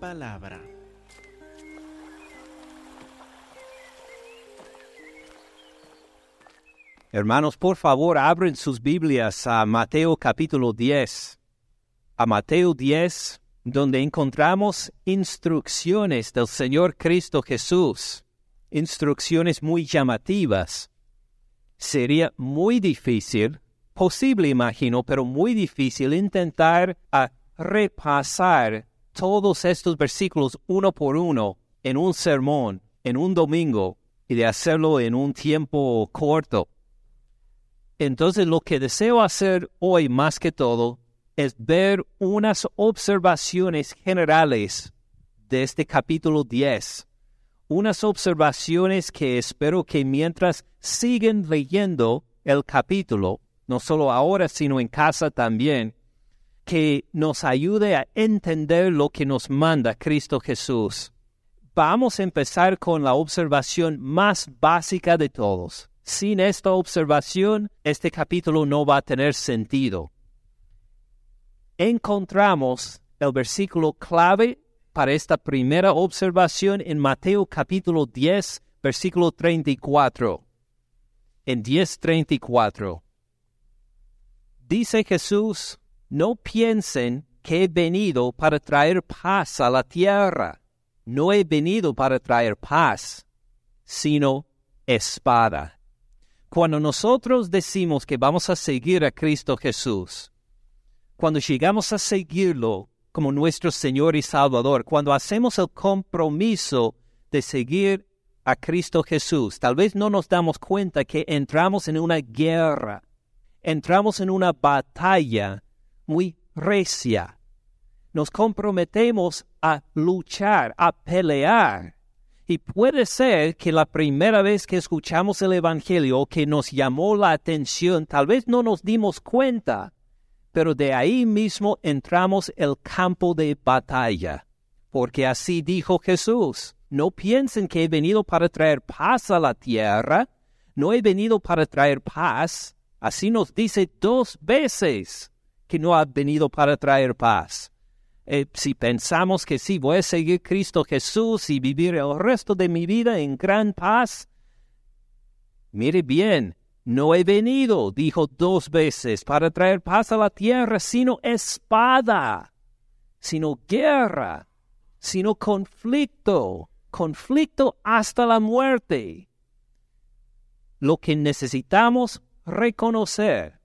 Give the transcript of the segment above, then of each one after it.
palabra. Hermanos, por favor, abren sus Biblias a Mateo capítulo 10. A Mateo 10, donde encontramos instrucciones del Señor Cristo Jesús, instrucciones muy llamativas. Sería muy difícil, posible imagino, pero muy difícil intentar a repasar todos estos versículos uno por uno en un sermón, en un domingo, y de hacerlo en un tiempo corto. Entonces lo que deseo hacer hoy más que todo es ver unas observaciones generales de este capítulo 10. Unas observaciones que espero que mientras siguen leyendo el capítulo, no solo ahora, sino en casa también, que nos ayude a entender lo que nos manda Cristo Jesús. Vamos a empezar con la observación más básica de todos. Sin esta observación, este capítulo no va a tener sentido. Encontramos el versículo clave para esta primera observación en Mateo capítulo 10, versículo 34. En 10:34 dice Jesús, no piensen que he venido para traer paz a la tierra. No he venido para traer paz, sino espada. Cuando nosotros decimos que vamos a seguir a Cristo Jesús, cuando llegamos a seguirlo como nuestro Señor y Salvador, cuando hacemos el compromiso de seguir a Cristo Jesús, tal vez no nos damos cuenta que entramos en una guerra, entramos en una batalla muy recia. Nos comprometemos a luchar, a pelear y puede ser que la primera vez que escuchamos el Evangelio que nos llamó la atención, tal vez no nos dimos cuenta, pero de ahí mismo entramos el campo de batalla. Porque así dijo Jesús, no piensen que he venido para traer paz a la tierra, no he venido para traer paz. Así nos dice dos veces que no ha venido para traer paz. Eh, si pensamos que sí, voy a seguir Cristo Jesús y vivir el resto de mi vida en gran paz, mire bien, no he venido, dijo dos veces, para traer paz a la tierra, sino espada, sino guerra, sino conflicto, conflicto hasta la muerte. Lo que necesitamos reconocer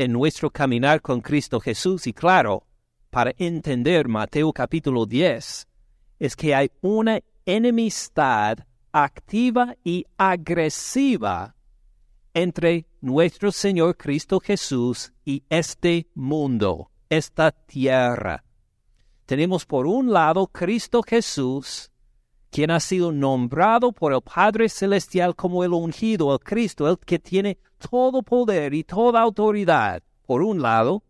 en nuestro caminar con Cristo Jesús y claro, para entender Mateo capítulo 10 es que hay una enemistad activa y agresiva entre nuestro Señor Cristo Jesús y este mundo, esta tierra. Tenemos por un lado Cristo Jesús, quien ha sido nombrado por el Padre Celestial como el ungido, el Cristo, el que tiene todo poder y toda autoridad, por un lado,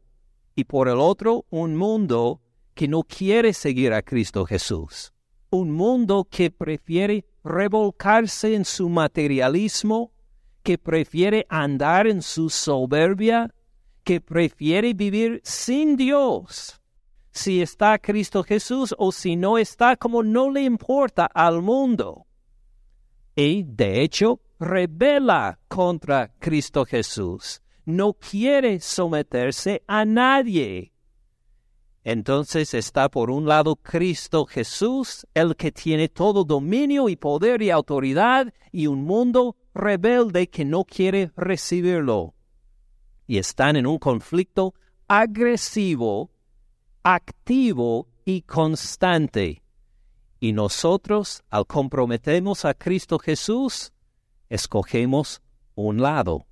y por el otro un mundo que no quiere seguir a Cristo Jesús. Un mundo que prefiere revolcarse en su materialismo, que prefiere andar en su soberbia, que prefiere vivir sin Dios. Si está Cristo Jesús o si no está, como no le importa al mundo. Y de hecho, rebela contra Cristo Jesús no quiere someterse a nadie. Entonces está por un lado Cristo Jesús, el que tiene todo dominio y poder y autoridad, y un mundo rebelde que no quiere recibirlo. Y están en un conflicto agresivo, activo y constante. Y nosotros, al comprometernos a Cristo Jesús, escogemos un lado.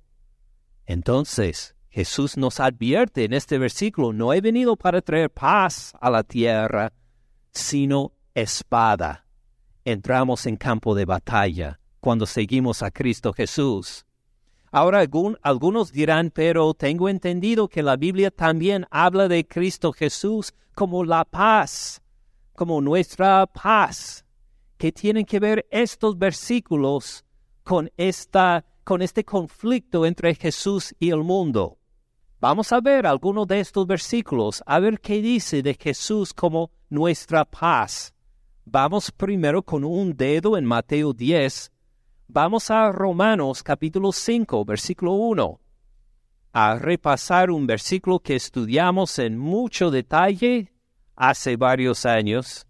Entonces, Jesús nos advierte en este versículo, no he venido para traer paz a la tierra, sino espada. Entramos en campo de batalla cuando seguimos a Cristo Jesús. Ahora algunos dirán, pero tengo entendido que la Biblia también habla de Cristo Jesús como la paz, como nuestra paz. ¿Qué tienen que ver estos versículos con esta con este conflicto entre Jesús y el mundo. Vamos a ver algunos de estos versículos, a ver qué dice de Jesús como nuestra paz. Vamos primero con un dedo en Mateo 10. Vamos a Romanos capítulo 5, versículo 1. A repasar un versículo que estudiamos en mucho detalle hace varios años.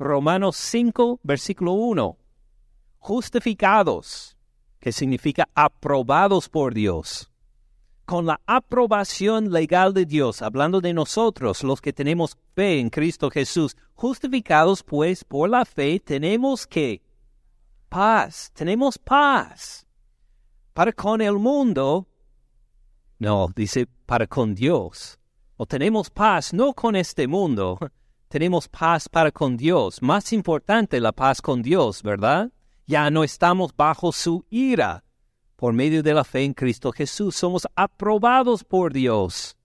Romanos 5, versículo 1. Justificados, que significa aprobados por Dios. Con la aprobación legal de Dios, hablando de nosotros, los que tenemos fe en Cristo Jesús, justificados pues por la fe, tenemos que paz, tenemos paz. Para con el mundo, no, dice para con Dios. O tenemos paz no con este mundo, tenemos paz para con Dios. Más importante la paz con Dios, ¿verdad? Ya no estamos bajo su ira. Por medio de la fe en Cristo Jesús somos aprobados por Dios.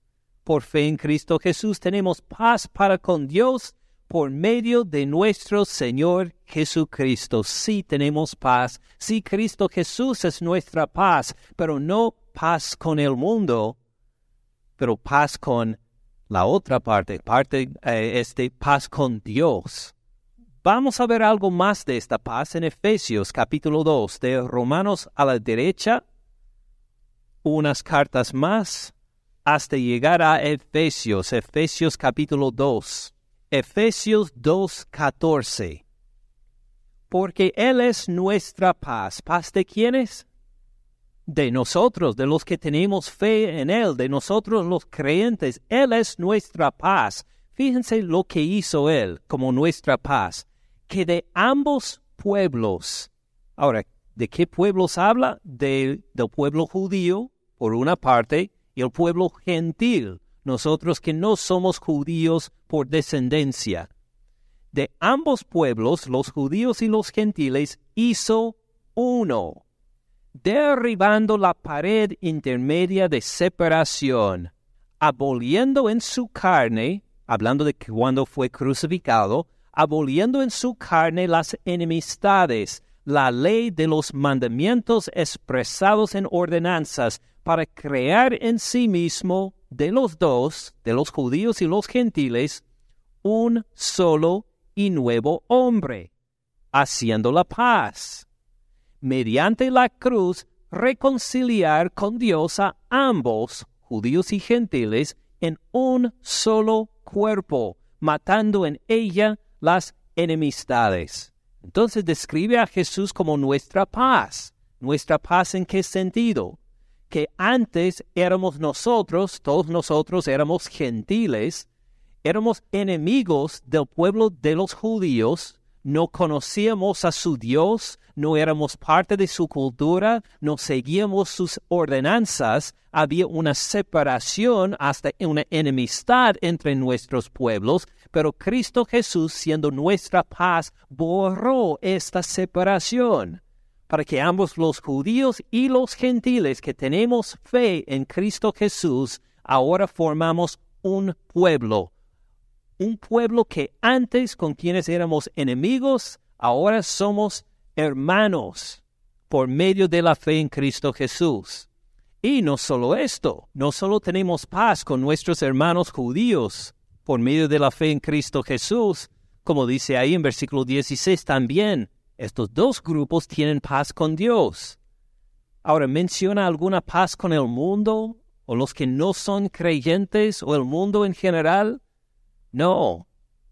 Por fe en Cristo Jesús tenemos paz para con Dios por medio de nuestro Señor Jesucristo. Sí tenemos paz. Sí, Cristo Jesús es nuestra paz, pero no paz con el mundo, pero paz con la otra parte, parte eh, este paz con Dios. Vamos a ver algo más de esta paz en Efesios capítulo 2, de Romanos a la derecha, unas cartas más, hasta llegar a Efesios, Efesios capítulo 2, Efesios 2, 14. Porque Él es nuestra paz. ¿Paz de quiénes? de nosotros, de los que tenemos fe en Él, de nosotros los creyentes. Él es nuestra paz. Fíjense lo que hizo Él como nuestra paz, que de ambos pueblos. Ahora, ¿de qué pueblos habla? del pueblo judío, por una parte, y el pueblo gentil, nosotros que no somos judíos por descendencia. De ambos pueblos, los judíos y los gentiles, hizo uno derribando la pared intermedia de separación, aboliendo en su carne, hablando de cuando fue crucificado, aboliendo en su carne las enemistades, la ley de los mandamientos expresados en ordenanzas, para crear en sí mismo de los dos, de los judíos y los gentiles, un solo y nuevo hombre, haciendo la paz mediante la cruz, reconciliar con Dios a ambos, judíos y gentiles, en un solo cuerpo, matando en ella las enemistades. Entonces describe a Jesús como nuestra paz. ¿Nuestra paz en qué sentido? Que antes éramos nosotros, todos nosotros éramos gentiles, éramos enemigos del pueblo de los judíos, no conocíamos a su Dios, no éramos parte de su cultura, no seguíamos sus ordenanzas, había una separación hasta una enemistad entre nuestros pueblos, pero Cristo Jesús, siendo nuestra paz, borró esta separación para que ambos los judíos y los gentiles que tenemos fe en Cristo Jesús, ahora formamos un pueblo, un pueblo que antes con quienes éramos enemigos, ahora somos hermanos por medio de la fe en Cristo Jesús. Y no solo esto, no solo tenemos paz con nuestros hermanos judíos por medio de la fe en Cristo Jesús, como dice ahí en versículo 16 también, estos dos grupos tienen paz con Dios. Ahora, ¿menciona alguna paz con el mundo o los que no son creyentes o el mundo en general? No,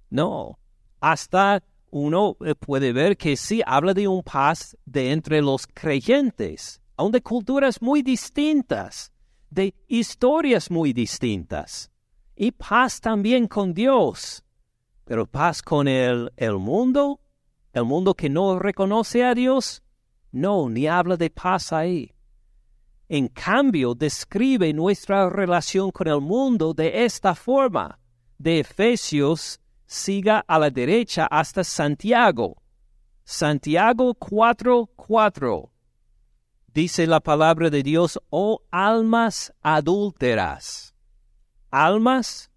no. Hasta uno eh, puede ver que sí habla de un paz de entre los creyentes, aun de culturas muy distintas, de historias muy distintas, y paz también con Dios. Pero paz con el, el mundo, el mundo que no reconoce a Dios, no, ni habla de paz ahí. En cambio, describe nuestra relación con el mundo de esta forma de Efesios siga a la derecha hasta Santiago. Santiago 4:4. Dice la palabra de Dios, oh almas adúlteras, almas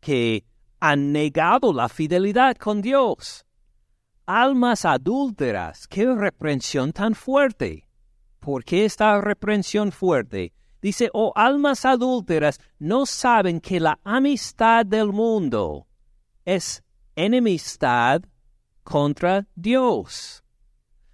que han negado la fidelidad con Dios, almas adúlteras, qué reprensión tan fuerte. ¿Por qué esta reprensión fuerte? Dice, oh almas adúlteras, no saben que la amistad del mundo es enemistad contra Dios.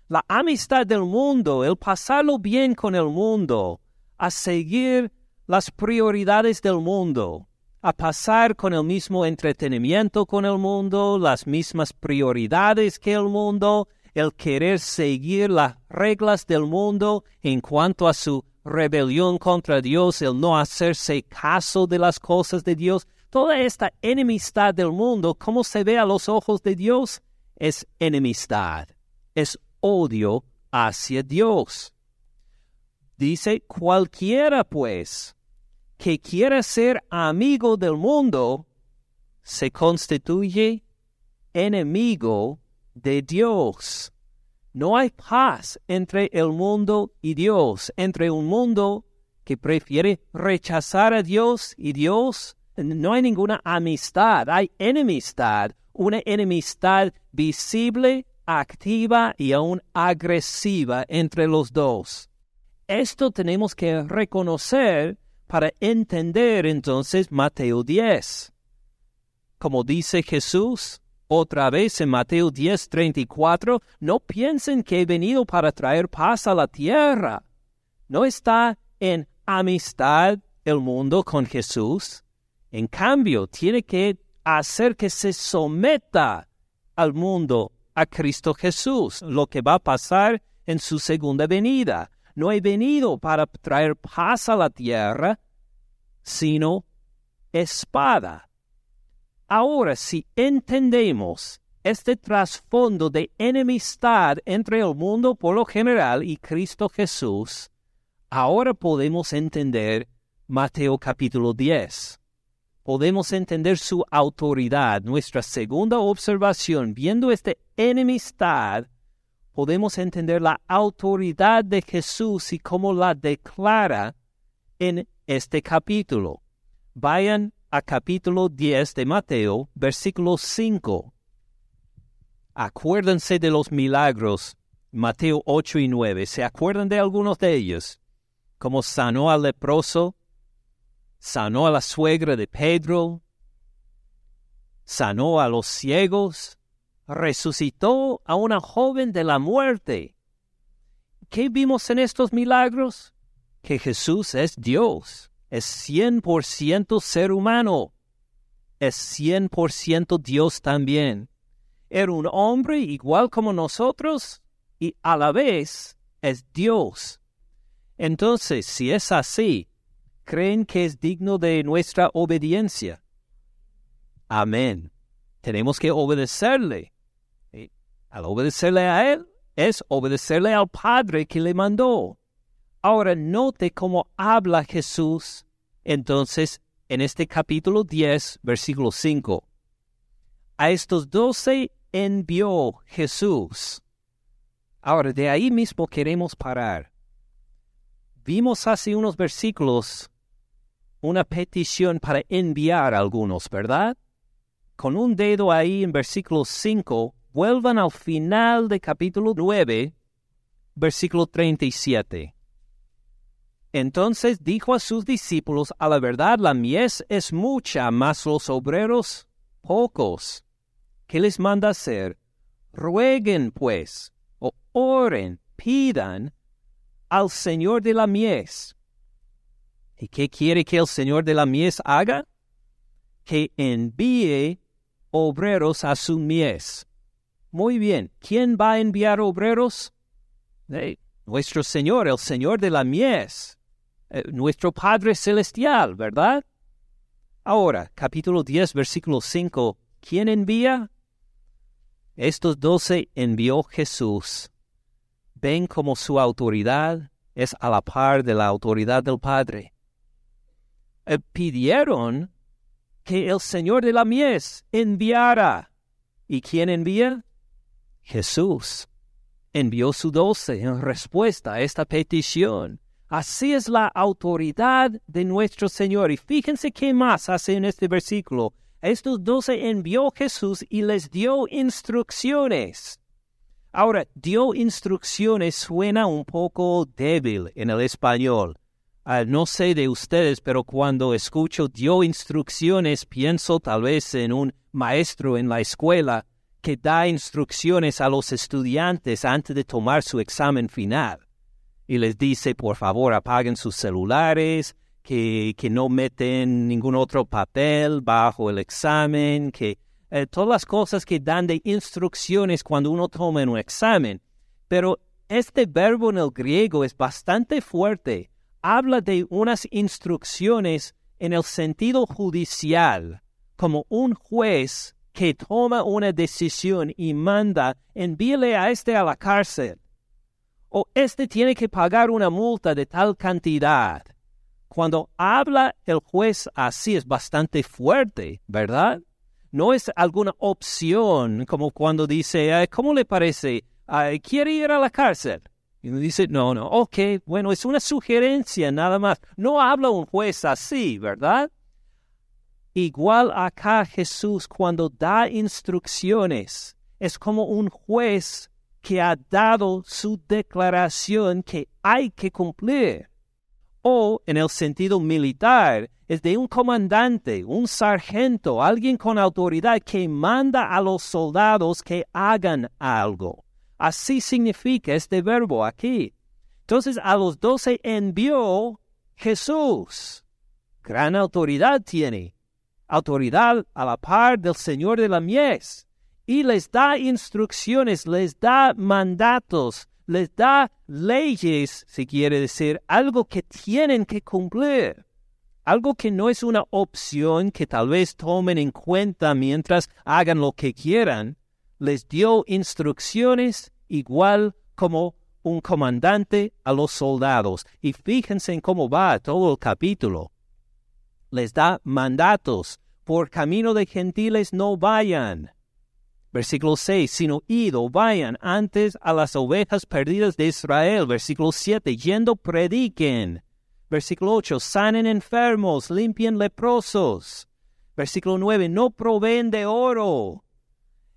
La amistad del mundo, el pasarlo bien con el mundo, a seguir las prioridades del mundo, a pasar con el mismo entretenimiento con el mundo, las mismas prioridades que el mundo, el querer seguir las reglas del mundo en cuanto a su rebelión contra Dios, el no hacerse caso de las cosas de Dios, toda esta enemistad del mundo, ¿cómo se ve a los ojos de Dios? Es enemistad, es odio hacia Dios. Dice, cualquiera pues que quiera ser amigo del mundo, se constituye enemigo de Dios. No hay paz entre el mundo y Dios, entre un mundo que prefiere rechazar a Dios y Dios. No hay ninguna amistad, hay enemistad, una enemistad visible, activa y aún agresiva entre los dos. Esto tenemos que reconocer para entender entonces Mateo 10. Como dice Jesús, otra vez en Mateo 10, 34, no piensen que he venido para traer paz a la tierra. No está en amistad el mundo con Jesús. En cambio, tiene que hacer que se someta al mundo a Cristo Jesús, lo que va a pasar en su segunda venida. No he venido para traer paz a la tierra, sino espada. Ahora, si entendemos este trasfondo de enemistad entre el mundo por lo general y Cristo Jesús, ahora podemos entender Mateo capítulo 10. Podemos entender su autoridad. Nuestra segunda observación, viendo esta enemistad, podemos entender la autoridad de Jesús y cómo la declara en este capítulo. Vayan a capítulo 10 de Mateo, versículo 5. Acuérdense de los milagros, Mateo 8 y 9. ¿Se acuerdan de algunos de ellos? Como sanó al leproso, sanó a la suegra de Pedro, sanó a los ciegos, resucitó a una joven de la muerte. ¿Qué vimos en estos milagros? Que Jesús es Dios es 100% ser humano, es 100% Dios también. Era un hombre igual como nosotros y a la vez es Dios. Entonces, si es así, ¿creen que es digno de nuestra obediencia? Amén. Tenemos que obedecerle. Al obedecerle a Él, es obedecerle al Padre que le mandó. Ahora note cómo habla Jesús entonces en este capítulo 10, versículo 5. A estos doce envió Jesús. Ahora, de ahí mismo queremos parar. Vimos hace unos versículos una petición para enviar a algunos, ¿verdad? Con un dedo ahí en versículo 5, vuelvan al final de capítulo 9, versículo 37. Entonces dijo a sus discípulos, a la verdad la mies es mucha, mas los obreros pocos. ¿Qué les manda hacer? Rueguen, pues, o oren, pidan al Señor de la mies. ¿Y qué quiere que el Señor de la mies haga? Que envíe obreros a su mies. Muy bien, ¿quién va a enviar obreros? nuestro Señor, el Señor de la mies. Eh, nuestro Padre Celestial, ¿verdad? Ahora, capítulo 10, versículo 5, ¿quién envía? Estos doce envió Jesús. Ven como su autoridad es a la par de la autoridad del Padre. Eh, pidieron que el Señor de la mies enviara. ¿Y quién envía? Jesús. Envió su doce en respuesta a esta petición. Así es la autoridad de nuestro Señor. Y fíjense qué más hace en este versículo. Estos doce envió Jesús y les dio instrucciones. Ahora, dio instrucciones suena un poco débil en el español. Ah, no sé de ustedes, pero cuando escucho dio instrucciones, pienso tal vez en un maestro en la escuela que da instrucciones a los estudiantes antes de tomar su examen final. Y les dice, por favor, apaguen sus celulares, que, que no meten ningún otro papel bajo el examen, que eh, todas las cosas que dan de instrucciones cuando uno toma un examen. Pero este verbo en el griego es bastante fuerte habla de unas instrucciones en el sentido judicial, como un juez que toma una decisión y manda envíele a este a la cárcel, o este tiene que pagar una multa de tal cantidad. Cuando habla el juez así es bastante fuerte, ¿verdad? No es alguna opción como cuando dice, ¿cómo le parece? ¿Quiere ir a la cárcel? Y dice, no, no, ok, bueno, es una sugerencia nada más. No habla un juez así, ¿verdad? Igual acá Jesús cuando da instrucciones, es como un juez que ha dado su declaración que hay que cumplir. O en el sentido militar, es de un comandante, un sargento, alguien con autoridad que manda a los soldados que hagan algo. Así significa este verbo aquí. Entonces a los doce envió Jesús. Gran autoridad tiene. Autoridad a la par del Señor de la mies. Y les da instrucciones, les da mandatos, les da leyes, si quiere decir, algo que tienen que cumplir. Algo que no es una opción que tal vez tomen en cuenta mientras hagan lo que quieran. Les dio instrucciones igual como un comandante a los soldados. Y fíjense en cómo va todo el capítulo. Les da mandatos. Por camino de gentiles no vayan. Versículo 6, sino ido, vayan antes a las ovejas perdidas de Israel. Versículo 7, yendo prediquen. Versículo 8, sanen enfermos, limpien leprosos. Versículo 9, no proveen de oro.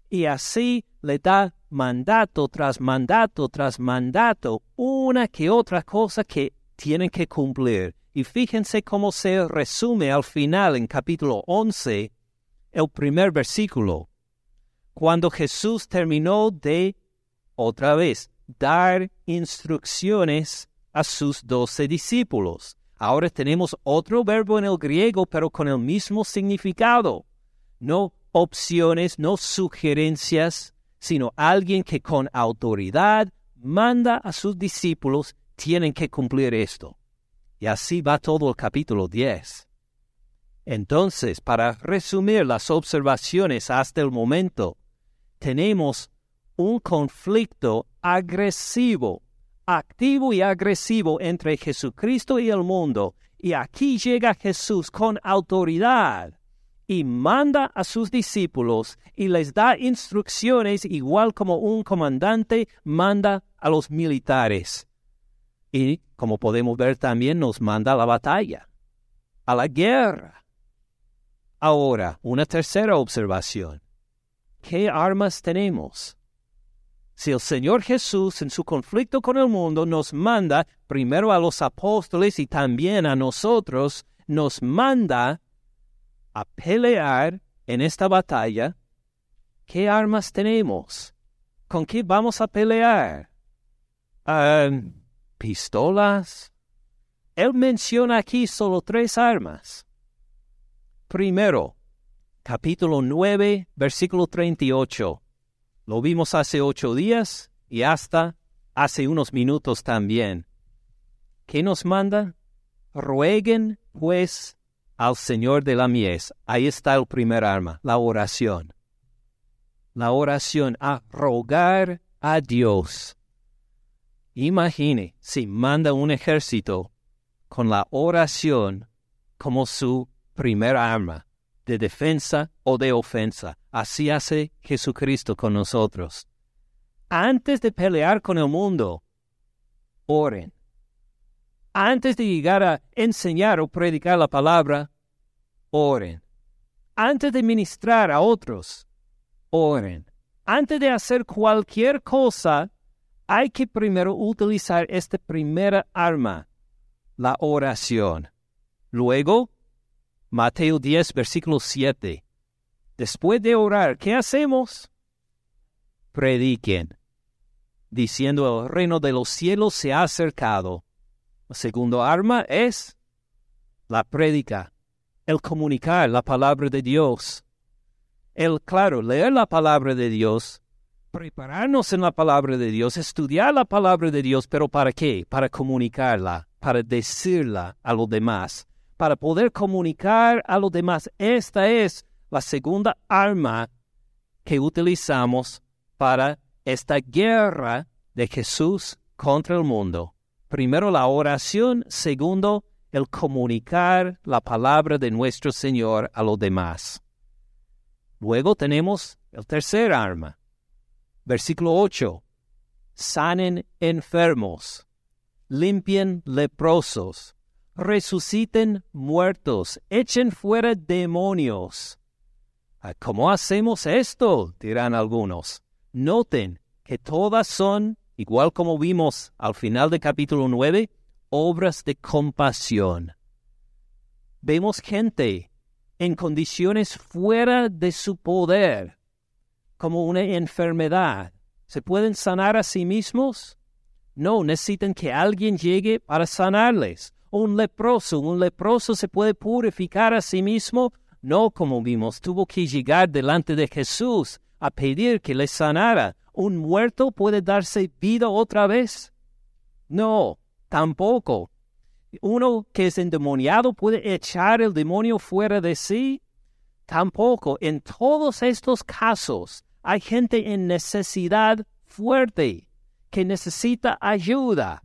Y así le da mandato tras mandato tras mandato, una que otra cosa que tienen que cumplir. Y fíjense cómo se resume al final en capítulo 11, el primer versículo. Cuando Jesús terminó de, otra vez, dar instrucciones a sus doce discípulos. Ahora tenemos otro verbo en el griego, pero con el mismo significado. No opciones, no sugerencias, sino alguien que con autoridad manda a sus discípulos, tienen que cumplir esto. Y así va todo el capítulo 10. Entonces, para resumir las observaciones hasta el momento, tenemos un conflicto agresivo, activo y agresivo entre Jesucristo y el mundo. Y aquí llega Jesús con autoridad y manda a sus discípulos y les da instrucciones igual como un comandante manda a los militares. Y como podemos ver también nos manda a la batalla, a la guerra. Ahora, una tercera observación. ¿Qué armas tenemos? Si el Señor Jesús en su conflicto con el mundo nos manda, primero a los apóstoles y también a nosotros, nos manda a pelear en esta batalla, ¿qué armas tenemos? ¿Con qué vamos a pelear? ¿Pistolas? Él menciona aquí solo tres armas. Primero, capítulo 9, versículo 38. Lo vimos hace ocho días y hasta hace unos minutos también. ¿Qué nos manda? Rueguen, pues, al Señor de la mies. Ahí está el primer arma, la oración. La oración a rogar a Dios. Imagine si manda un ejército con la oración como su primer arma de defensa o de ofensa. Así hace Jesucristo con nosotros. Antes de pelear con el mundo, oren antes de llegar a enseñar o predicar la palabra, oren. Antes de ministrar a otros, oren. Antes de hacer cualquier cosa, hay que primero utilizar esta primera arma, la oración. Luego, Mateo 10, versículo 7. Después de orar, ¿qué hacemos? Prediquen, diciendo el reino de los cielos se ha acercado. El segundo arma es la prédica, el comunicar la palabra de Dios. El, claro, leer la palabra de Dios, prepararnos en la palabra de Dios, estudiar la palabra de Dios, pero ¿para qué? Para comunicarla, para decirla a los demás, para poder comunicar a los demás. Esta es la segunda arma que utilizamos para esta guerra de Jesús contra el mundo. Primero la oración, segundo el comunicar la palabra de nuestro Señor a los demás. Luego tenemos el tercer arma. Versículo 8. Sanen enfermos, limpien leprosos, resuciten muertos, echen fuera demonios. Ah, ¿Cómo hacemos esto? dirán algunos. Noten que todas son, igual como vimos al final del capítulo 9, obras de compasión. Vemos gente en condiciones fuera de su poder, como una enfermedad. ¿Se pueden sanar a sí mismos? No, necesitan que alguien llegue para sanarles. Un leproso, un leproso se puede purificar a sí mismo no, como vimos, tuvo que llegar delante de Jesús a pedir que le sanara. ¿Un muerto puede darse vida otra vez? No, tampoco. ¿Uno que es endemoniado puede echar el demonio fuera de sí? Tampoco. En todos estos casos hay gente en necesidad fuerte que necesita ayuda.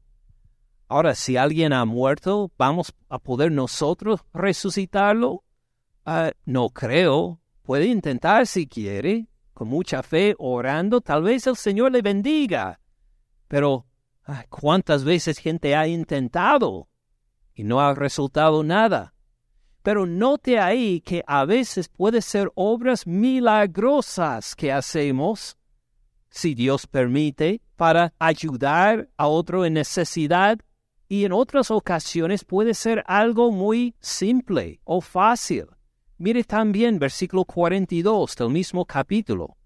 Ahora, si alguien ha muerto, ¿vamos a poder nosotros resucitarlo? Ah, no creo. Puede intentar si quiere, con mucha fe, orando. Tal vez el Señor le bendiga. Pero, ah, ¿cuántas veces gente ha intentado y no ha resultado nada? Pero note ahí que a veces puede ser obras milagrosas que hacemos, si Dios permite, para ayudar a otro en necesidad y en otras ocasiones puede ser algo muy simple o fácil. Mire también versículo 42 del mismo capítulo.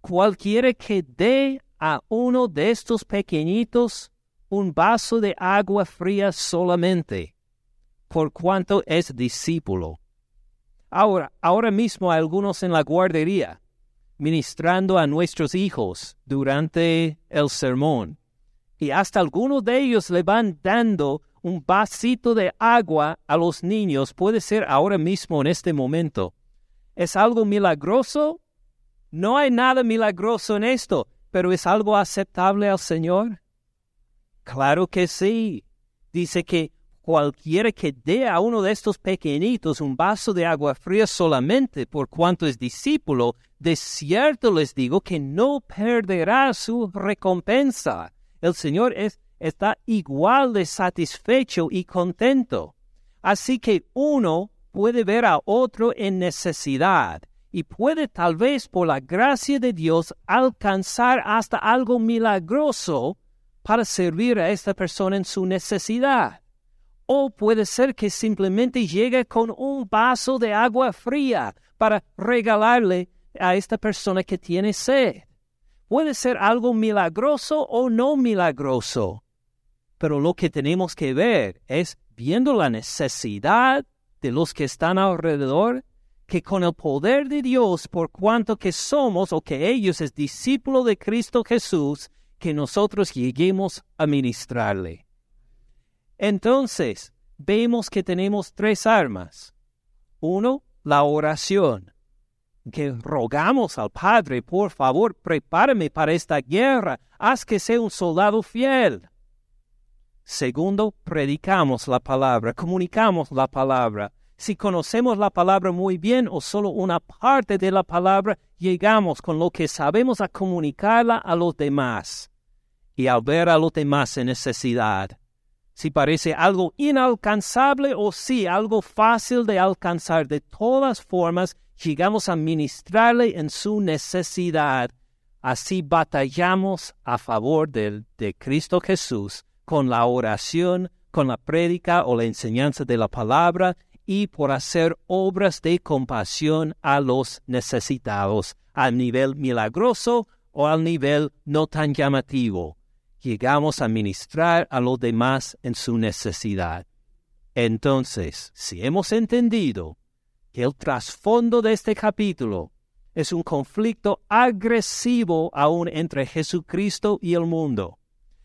Cualquiera que dé a uno de estos pequeñitos un vaso de agua fría solamente, por cuanto es discípulo. Ahora, ahora mismo algunos en la guardería, ministrando a nuestros hijos durante el sermón, y hasta algunos de ellos le van dando un vasito de agua a los niños puede ser ahora mismo en este momento. ¿Es algo milagroso? No hay nada milagroso en esto, pero ¿es algo aceptable al Señor? Claro que sí. Dice que cualquiera que dé a uno de estos pequeñitos un vaso de agua fría solamente por cuanto es discípulo, de cierto les digo que no perderá su recompensa. El Señor es está igual de satisfecho y contento. Así que uno puede ver a otro en necesidad y puede tal vez por la gracia de Dios alcanzar hasta algo milagroso para servir a esta persona en su necesidad. O puede ser que simplemente llegue con un vaso de agua fría para regalarle a esta persona que tiene sed. Puede ser algo milagroso o no milagroso. Pero lo que tenemos que ver es, viendo la necesidad de los que están alrededor, que con el poder de Dios, por cuanto que somos o que ellos es discípulo de Cristo Jesús, que nosotros lleguemos a ministrarle. Entonces, vemos que tenemos tres armas. Uno, la oración, que rogamos al Padre, por favor, prepárame para esta guerra, haz que sea un soldado fiel. Segundo, predicamos la palabra, comunicamos la palabra. Si conocemos la palabra muy bien o solo una parte de la palabra, llegamos con lo que sabemos a comunicarla a los demás. Y al ver a los demás en necesidad, si parece algo inalcanzable o si algo fácil de alcanzar, de todas formas, llegamos a ministrarle en su necesidad. Así batallamos a favor de, de Cristo Jesús con la oración, con la prédica o la enseñanza de la palabra y por hacer obras de compasión a los necesitados, al nivel milagroso o al nivel no tan llamativo. Llegamos a ministrar a los demás en su necesidad. Entonces, si hemos entendido que el trasfondo de este capítulo es un conflicto agresivo aún entre Jesucristo y el mundo,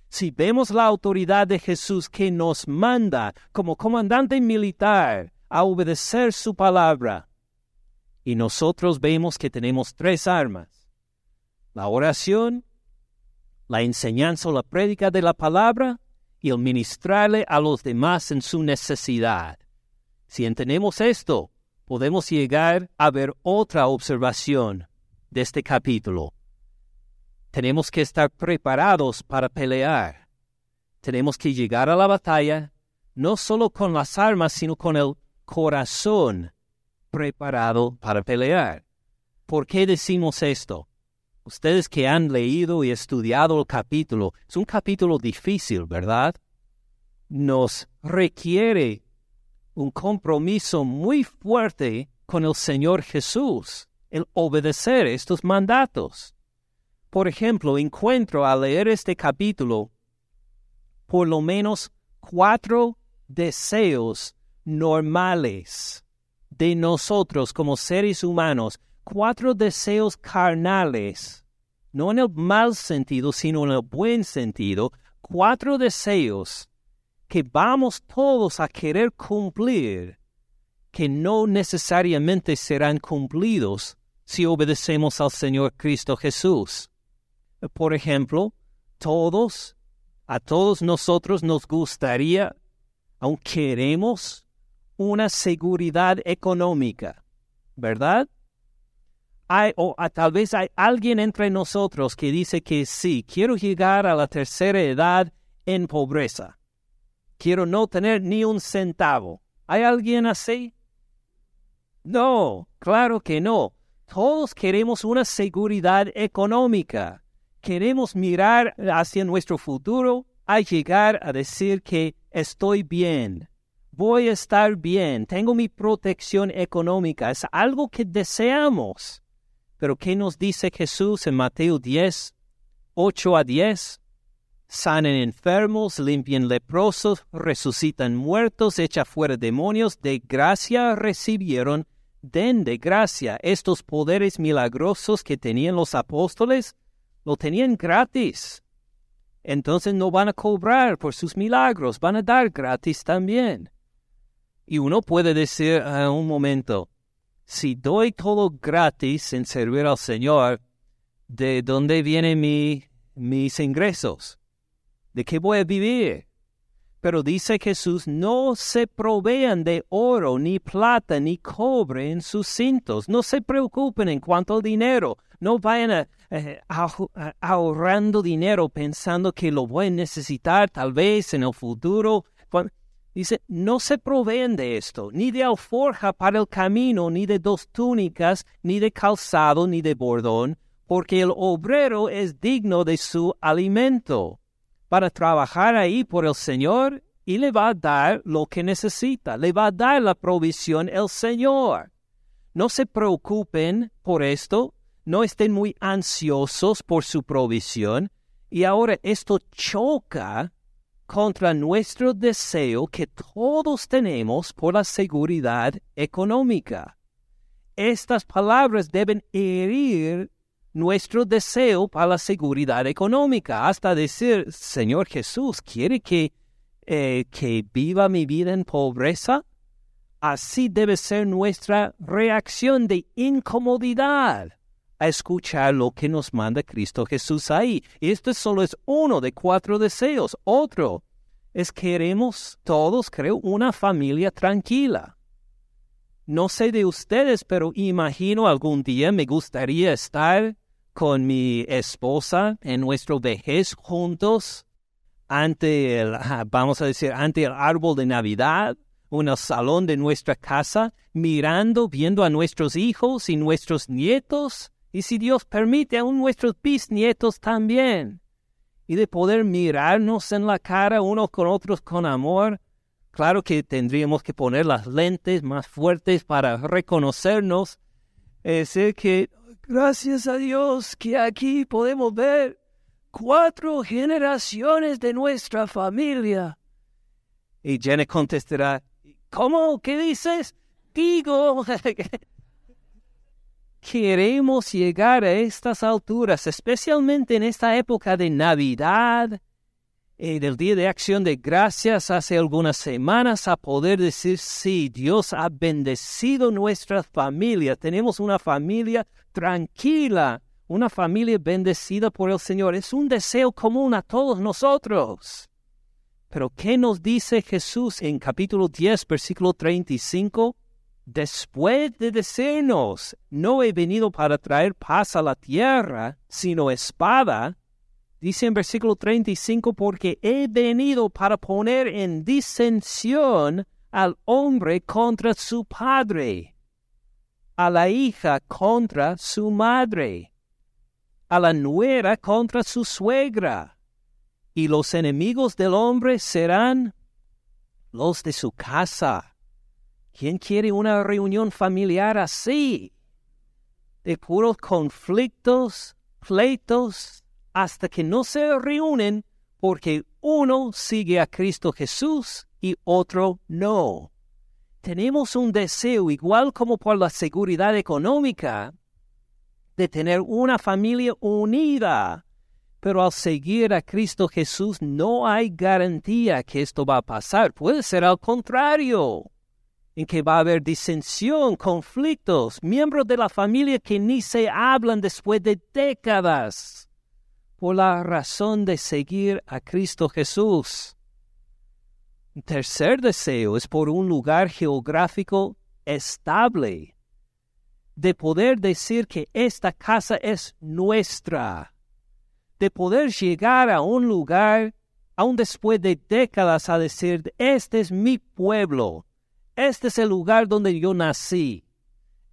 si vemos la autoridad de Jesús que nos manda como comandante militar a obedecer su palabra. Y nosotros vemos que tenemos tres armas. La oración, la enseñanza o la prédica de la palabra y el ministrarle a los demás en su necesidad. Si entendemos esto, podemos llegar a ver otra observación de este capítulo. Tenemos que estar preparados para pelear. Tenemos que llegar a la batalla no solo con las armas, sino con el corazón preparado para pelear. ¿Por qué decimos esto? Ustedes que han leído y estudiado el capítulo, es un capítulo difícil, ¿verdad? Nos requiere un compromiso muy fuerte con el Señor Jesús, el obedecer estos mandatos. Por ejemplo, encuentro al leer este capítulo por lo menos cuatro deseos normales de nosotros como seres humanos, cuatro deseos carnales, no en el mal sentido, sino en el buen sentido, cuatro deseos que vamos todos a querer cumplir, que no necesariamente serán cumplidos si obedecemos al Señor Cristo Jesús. Por ejemplo, todos, a todos nosotros nos gustaría, aun queremos, una seguridad económica, ¿verdad? Hay, o tal vez hay alguien entre nosotros que dice que sí, quiero llegar a la tercera edad en pobreza. Quiero no tener ni un centavo. ¿Hay alguien así? No, claro que no. Todos queremos una seguridad económica. Queremos mirar hacia nuestro futuro a llegar a decir que estoy bien, voy a estar bien, tengo mi protección económica, es algo que deseamos. Pero ¿qué nos dice Jesús en Mateo 10, 8 a 10? Sanen enfermos, limpian leprosos, resucitan muertos, echan fuera demonios, de gracia recibieron, den de gracia. Estos poderes milagrosos que tenían los apóstoles, lo tenían gratis. Entonces no van a cobrar por sus milagros, van a dar gratis también. Y uno puede decir a un momento, si doy todo gratis en servir al Señor, ¿de dónde vienen mis ingresos? ¿De qué voy a vivir? Pero dice Jesús, no se provean de oro, ni plata, ni cobre en sus cintos. No se preocupen en cuanto al dinero. No vayan eh, ahorrando dinero pensando que lo voy a necesitar tal vez en el futuro. Dice, no se proveen de esto, ni de alforja para el camino, ni de dos túnicas, ni de calzado, ni de bordón, porque el obrero es digno de su alimento, para trabajar ahí por el Señor, y le va a dar lo que necesita, le va a dar la provisión el Señor. No se preocupen por esto, no estén muy ansiosos por su provisión, y ahora esto choca contra nuestro deseo que todos tenemos por la seguridad económica. Estas palabras deben herir nuestro deseo para la seguridad económica, hasta decir, Señor Jesús, ¿quiere que, eh, que viva mi vida en pobreza? Así debe ser nuestra reacción de incomodidad a escuchar lo que nos manda Cristo Jesús ahí. Y esto solo es uno de cuatro deseos. Otro es queremos todos, creo, una familia tranquila. No sé de ustedes, pero imagino algún día me gustaría estar con mi esposa en nuestro vejez juntos ante el, vamos a decir, ante el árbol de Navidad en el salón de nuestra casa, mirando, viendo a nuestros hijos y nuestros nietos y si Dios permite, aún nuestros bisnietos también. y de poder mirarnos en la cara unos con otros con amor. Claro que tendríamos que poner las lentes más fuertes para reconocernos. Es decir, que gracias a Dios que aquí podemos ver cuatro generaciones de nuestra familia. Y Jenny contestará, ¿cómo? ¿Qué dices? Digo, queremos llegar a estas alturas, especialmente en esta época de Navidad y del Día de Acción de Gracias hace algunas semanas, a poder decir, sí, Dios ha bendecido nuestra familia. Tenemos una familia tranquila, una familia bendecida por el Señor. Es un deseo común a todos nosotros. Pero ¿qué nos dice Jesús en capítulo 10, versículo 35? Después de decirnos, no he venido para traer paz a la tierra, sino espada, dice en versículo 35, porque he venido para poner en disensión al hombre contra su padre, a la hija contra su madre, a la nuera contra su suegra, y los enemigos del hombre serán los de su casa ¿Quién quiere una reunión familiar así? De puros conflictos, pleitos, hasta que no se reúnen porque uno sigue a Cristo Jesús y otro no. Tenemos un deseo, igual como por la seguridad económica, de tener una familia unida. Pero al seguir a Cristo Jesús no hay garantía que esto va a pasar. Puede ser al contrario en que va a haber disensión, conflictos, miembros de la familia que ni se hablan después de décadas por la razón de seguir a Cristo Jesús. Un tercer deseo es por un lugar geográfico estable, de poder decir que esta casa es nuestra, de poder llegar a un lugar, aun después de décadas, a decir, este es mi pueblo, este es el lugar donde yo nací.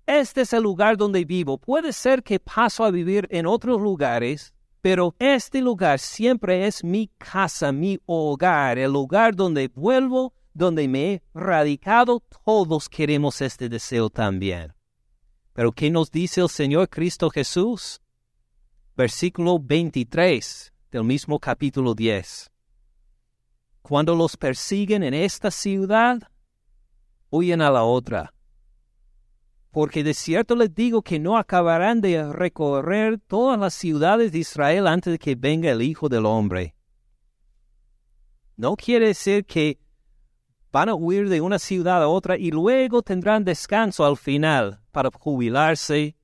Este es el lugar donde vivo. Puede ser que paso a vivir en otros lugares, pero este lugar siempre es mi casa, mi hogar, el lugar donde vuelvo, donde me he radicado. Todos queremos este deseo también. Pero ¿qué nos dice el Señor Cristo Jesús? Versículo 23 del mismo capítulo 10. Cuando los persiguen en esta ciudad, huyen a la otra. Porque de cierto les digo que no acabarán de recorrer todas las ciudades de Israel antes de que venga el Hijo del Hombre. No quiere decir que van a huir de una ciudad a otra y luego tendrán descanso al final para jubilarse,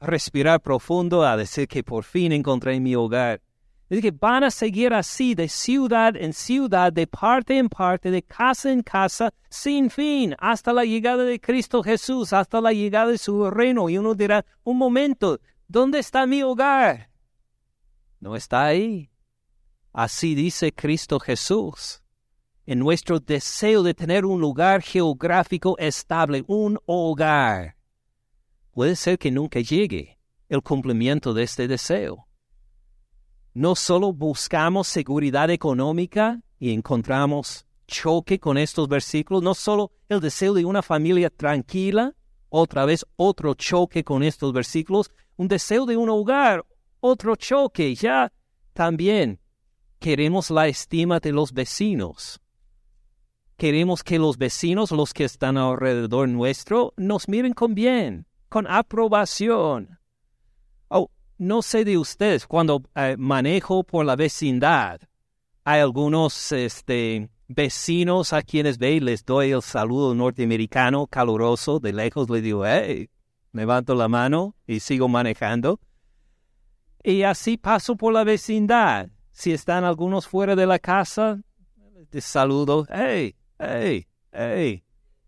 respirar profundo, a decir que por fin encontré mi hogar. Es que van a seguir así de ciudad en ciudad, de parte en parte, de casa en casa, sin fin, hasta la llegada de Cristo Jesús, hasta la llegada de su reino. Y uno dirá, un momento, ¿dónde está mi hogar? No está ahí. Así dice Cristo Jesús. En nuestro deseo de tener un lugar geográfico estable, un hogar, puede ser que nunca llegue el cumplimiento de este deseo no solo buscamos seguridad económica y encontramos choque con estos versículos, no solo el deseo de una familia tranquila, otra vez otro choque con estos versículos, un deseo de un hogar, otro choque, ya también queremos la estima de los vecinos. Queremos que los vecinos, los que están alrededor nuestro, nos miren con bien, con aprobación. No sé de ustedes, cuando eh, manejo por la vecindad, hay algunos este, vecinos a quienes ve y les doy el saludo norteamericano caluroso, de lejos les digo, hey, levanto la mano y sigo manejando. Y así paso por la vecindad. Si están algunos fuera de la casa, les saludo, hey, hey, hey.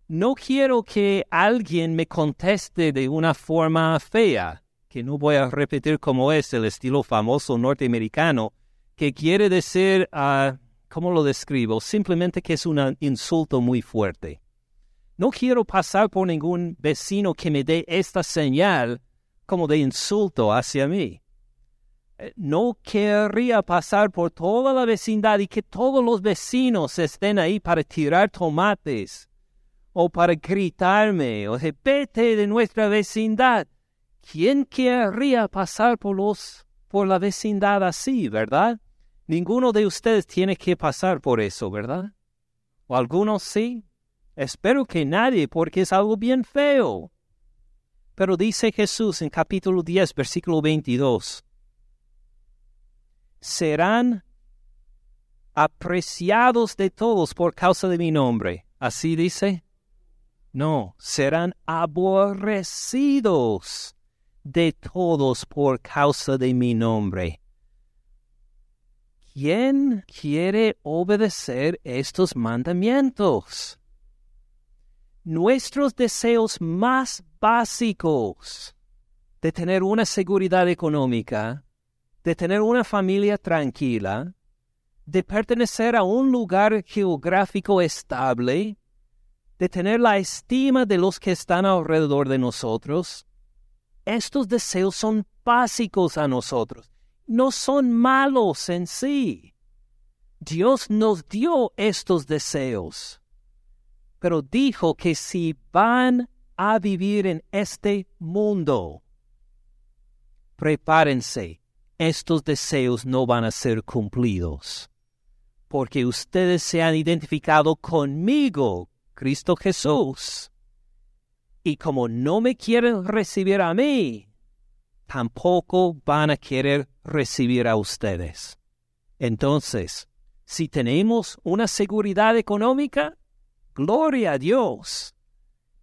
No quiero que alguien me conteste de una forma fea que no voy a repetir cómo es el estilo famoso norteamericano, que quiere decir, uh, ¿cómo lo describo? Simplemente que es un insulto muy fuerte. No quiero pasar por ningún vecino que me dé esta señal como de insulto hacia mí. eh, no querría pasar por toda la vecindad y que todos los vecinos estén ahí para tirar tomates o para gritarme o vete de nuestra vecindad. ¿Quién querría pasar por los por la vecindad así, verdad? Ninguno de ustedes tiene que pasar por eso, ¿verdad? ¿O algunos sí? Espero que nadie, porque es algo bien feo. Pero dice Jesús en capítulo 10, versículo 22, serán apreciados de todos por causa de mi nombre. ¿Así dice? No, serán aborrecidos de todos por causa de mi nombre. ¿Quién quiere obedecer estos mandamientos? Nuestros deseos más básicos de tener una seguridad económica, de tener una familia tranquila, de pertenecer a un lugar geográfico estable, de tener la estima de los que están alrededor de nosotros, estos deseos son básicos a nosotros, no son malos en sí. Dios nos dio estos deseos, pero dijo que si van a vivir en este mundo, prepárense, estos deseos no van a ser cumplidos, porque ustedes se han identificado conmigo, Cristo Jesús. Y como no me quieren recibir a mí, tampoco van a querer recibir a ustedes. Entonces, si tenemos una seguridad económica, gloria a Dios.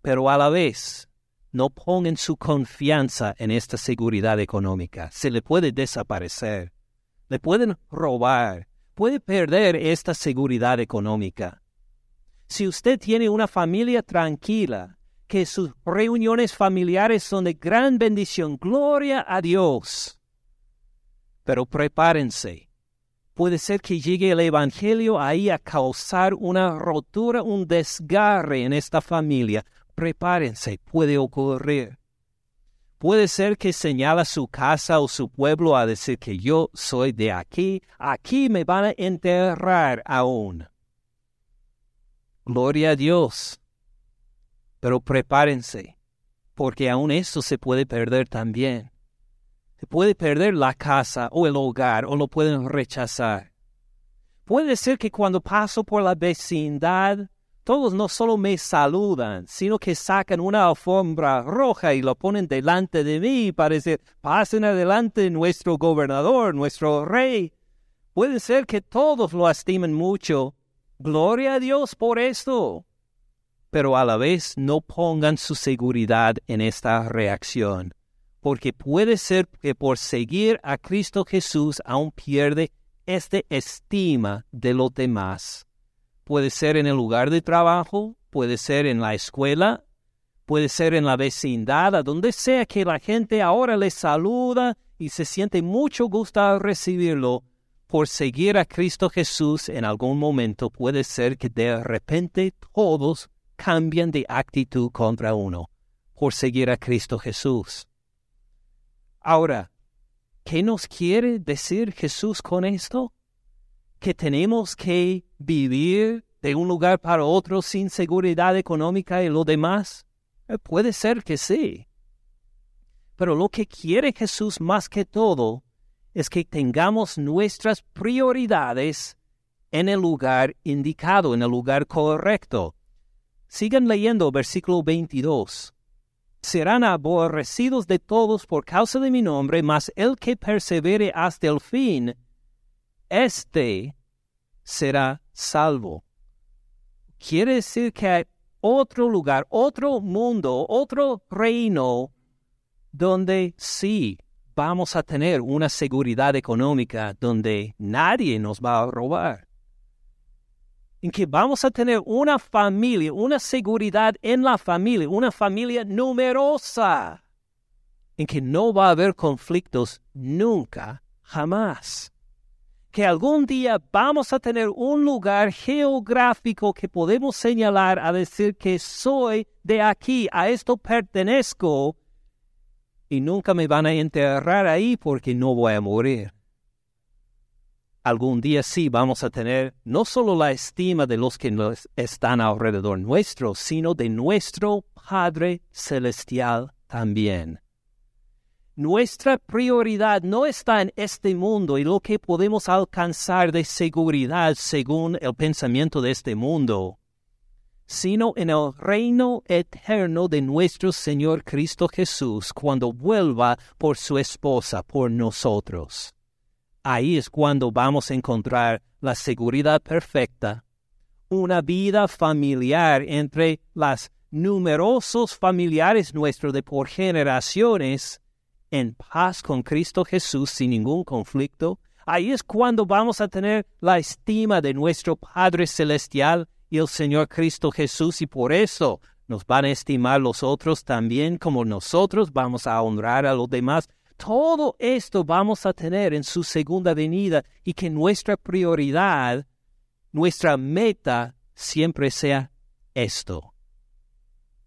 Pero a la vez, no pongan su confianza en esta seguridad económica. Se le puede desaparecer. Le pueden robar. Puede perder esta seguridad económica. Si usted tiene una familia tranquila, que sus reuniones familiares son de gran bendición. Gloria a Dios. Pero prepárense. Puede ser que llegue el Evangelio ahí a causar una rotura, un desgarre en esta familia. Prepárense, puede ocurrir. Puede ser que señala su casa o su pueblo a decir que yo soy de aquí, aquí me van a enterrar aún. Gloria a Dios. Pero prepárense, porque aún eso se puede perder también. Se puede perder la casa o el hogar o lo pueden rechazar. Puede ser que cuando paso por la vecindad, todos no solo me saludan, sino que sacan una alfombra roja y lo ponen delante de mí para decir, pasen adelante nuestro gobernador, nuestro rey. Puede ser que todos lo estimen mucho. Gloria a Dios por esto pero a la vez no pongan su seguridad en esta reacción, porque puede ser que por seguir a Cristo Jesús aún pierde esta estima de los demás. Puede ser en el lugar de trabajo, puede ser en la escuela, puede ser en la vecindad, a donde sea que la gente ahora le saluda y se siente mucho gusto al recibirlo. Por seguir a Cristo Jesús en algún momento puede ser que de repente todos cambian de actitud contra uno por seguir a Cristo Jesús. Ahora, ¿qué nos quiere decir Jesús con esto? ¿Que tenemos que vivir de un lugar para otro sin seguridad económica y lo demás? Eh, puede ser que sí. Pero lo que quiere Jesús más que todo es que tengamos nuestras prioridades en el lugar indicado, en el lugar correcto. Sigan leyendo versículo 22. Serán aborrecidos de todos por causa de mi nombre, mas el que persevere hasta el fin, éste será salvo. Quiere decir que hay otro lugar, otro mundo, otro reino donde sí vamos a tener una seguridad económica, donde nadie nos va a robar en que vamos a tener una familia, una seguridad en la familia, una familia numerosa, en que no va a haber conflictos nunca, jamás. Que algún día vamos a tener un lugar geográfico que podemos señalar a decir que soy de aquí, a esto pertenezco, y nunca me van a enterrar ahí porque no voy a morir. Algún día sí vamos a tener no solo la estima de los que nos están alrededor nuestro, sino de nuestro Padre Celestial también. Nuestra prioridad no está en este mundo y lo que podemos alcanzar de seguridad según el pensamiento de este mundo, sino en el reino eterno de nuestro Señor Cristo Jesús cuando vuelva por su esposa, por nosotros. Ahí es cuando vamos a encontrar la seguridad perfecta, una vida familiar entre las numerosos familiares nuestros de por generaciones, en paz con Cristo Jesús sin ningún conflicto, ahí es cuando vamos a tener la estima de nuestro Padre Celestial y el Señor Cristo Jesús y por eso nos van a estimar los otros también como nosotros vamos a honrar a los demás. Todo esto vamos a tener en su segunda venida y que nuestra prioridad, nuestra meta siempre sea esto.